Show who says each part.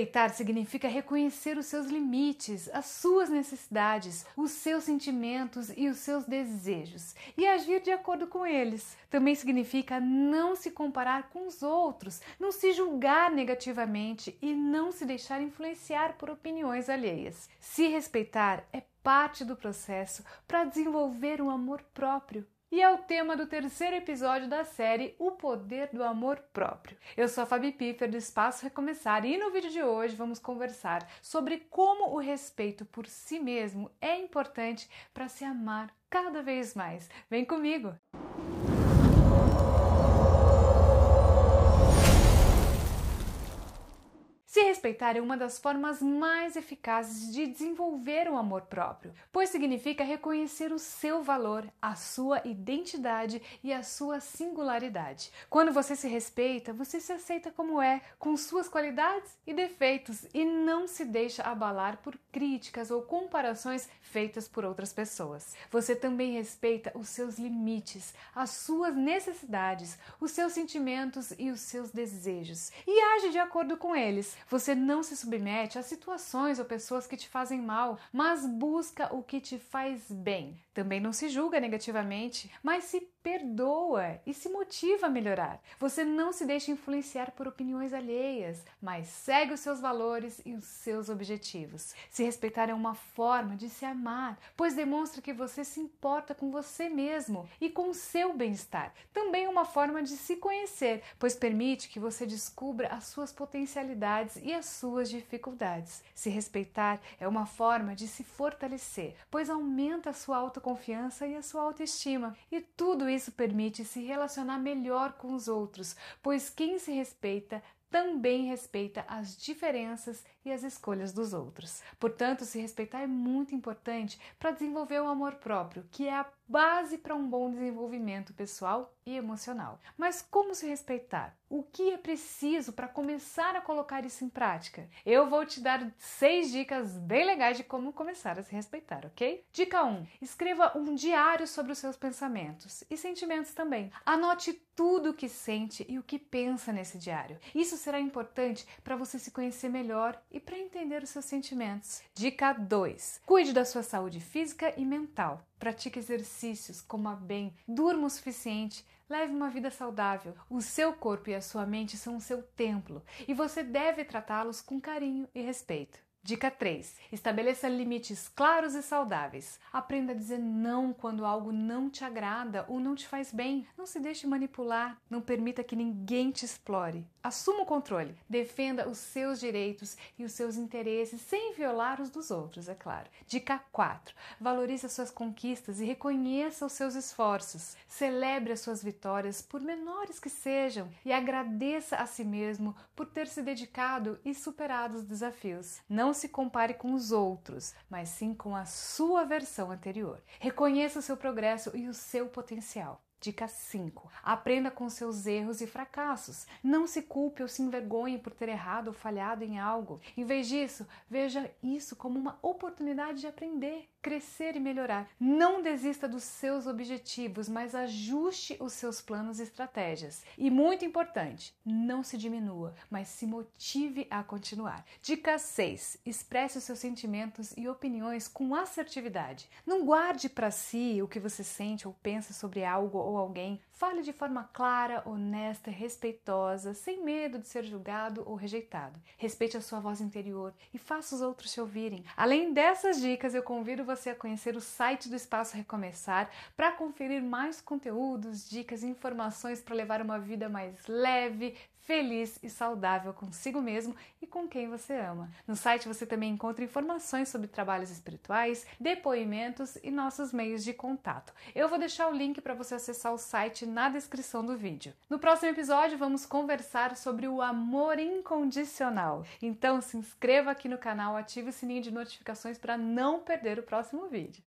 Speaker 1: respeitar significa reconhecer os seus limites, as suas necessidades, os seus sentimentos e os seus desejos e agir de acordo com eles. Também significa não se comparar com os outros, não se julgar negativamente e não se deixar influenciar por opiniões alheias. Se respeitar é parte do processo para desenvolver um amor próprio e é o tema do terceiro episódio da série O Poder do Amor Próprio. Eu sou a Fabi Piffer do Espaço Recomeçar e no vídeo de hoje vamos conversar sobre como o respeito por si mesmo é importante para se amar cada vez mais. Vem comigo! Respeitar é uma das formas mais eficazes de desenvolver o amor próprio, pois significa reconhecer o seu valor, a sua identidade e a sua singularidade. Quando você se respeita, você se aceita como é, com suas qualidades e defeitos, e não se deixa abalar por críticas ou comparações feitas por outras pessoas. Você também respeita os seus limites, as suas necessidades, os seus sentimentos e os seus desejos, e age de acordo com eles você não se submete a situações ou pessoas que te fazem mal, mas busca o que te faz bem. Também não se julga negativamente, mas se perdoa e se motiva a melhorar. Você não se deixa influenciar por opiniões alheias, mas segue os seus valores e os seus objetivos. Se respeitar é uma forma de se amar, pois demonstra que você se importa com você mesmo e com o seu bem-estar. Também é uma forma de se conhecer, pois permite que você descubra as suas potencialidades e as suas dificuldades. Se respeitar é uma forma de se fortalecer, pois aumenta a sua autoconfiança e a sua autoestima. E tudo isso permite se relacionar melhor com os outros, pois quem se respeita também respeita as diferenças e as escolhas dos outros. Portanto, se respeitar é muito importante para desenvolver o amor próprio, que é a base para um bom desenvolvimento pessoal e emocional. Mas como se respeitar? O que é preciso para começar a colocar isso em prática? Eu vou te dar seis dicas bem legais de como começar a se respeitar, ok? Dica 1: escreva um diário sobre os seus pensamentos e sentimentos também. Anote tudo o que sente e o que pensa nesse diário. Isso será importante para você se conhecer melhor e para entender os seus sentimentos. Dica 2: cuide da sua saúde física e mental. Pratique exercícios, coma bem, durma o suficiente, leve uma vida saudável. O seu corpo e a sua mente são o seu templo e você deve tratá-los com carinho e respeito. Dica 3. Estabeleça limites claros e saudáveis. Aprenda a dizer não quando algo não te agrada ou não te faz bem. Não se deixe manipular. Não permita que ninguém te explore. Assuma o controle. Defenda os seus direitos e os seus interesses sem violar os dos outros, é claro. Dica 4. Valorize as suas conquistas e reconheça os seus esforços. Celebre as suas vitórias, por menores que sejam, e agradeça a si mesmo por ter se dedicado e superado os desafios. Não se compare com os outros, mas sim com a sua versão anterior. Reconheça o seu progresso e o seu potencial. Dica 5. Aprenda com seus erros e fracassos. Não se culpe ou se envergonhe por ter errado ou falhado em algo. Em vez disso, veja isso como uma oportunidade de aprender crescer e melhorar. Não desista dos seus objetivos, mas ajuste os seus planos e estratégias. E muito importante, não se diminua, mas se motive a continuar. Dica 6: expresse os seus sentimentos e opiniões com assertividade. Não guarde para si o que você sente ou pensa sobre algo ou alguém. Fale de forma clara, honesta, respeitosa, sem medo de ser julgado ou rejeitado. Respeite a sua voz interior e faça os outros te ouvirem. Além dessas dicas, eu convido você a conhecer o site do Espaço Recomeçar para conferir mais conteúdos, dicas e informações para levar uma vida mais leve, feliz e saudável consigo mesmo e com quem você ama. No site você também encontra informações sobre trabalhos espirituais, depoimentos e nossos meios de contato. Eu vou deixar o link para você acessar o site na descrição do vídeo. No próximo episódio vamos conversar sobre o amor incondicional. Então se inscreva aqui no canal, ative o sininho de notificações para não perder o próximo vídeo.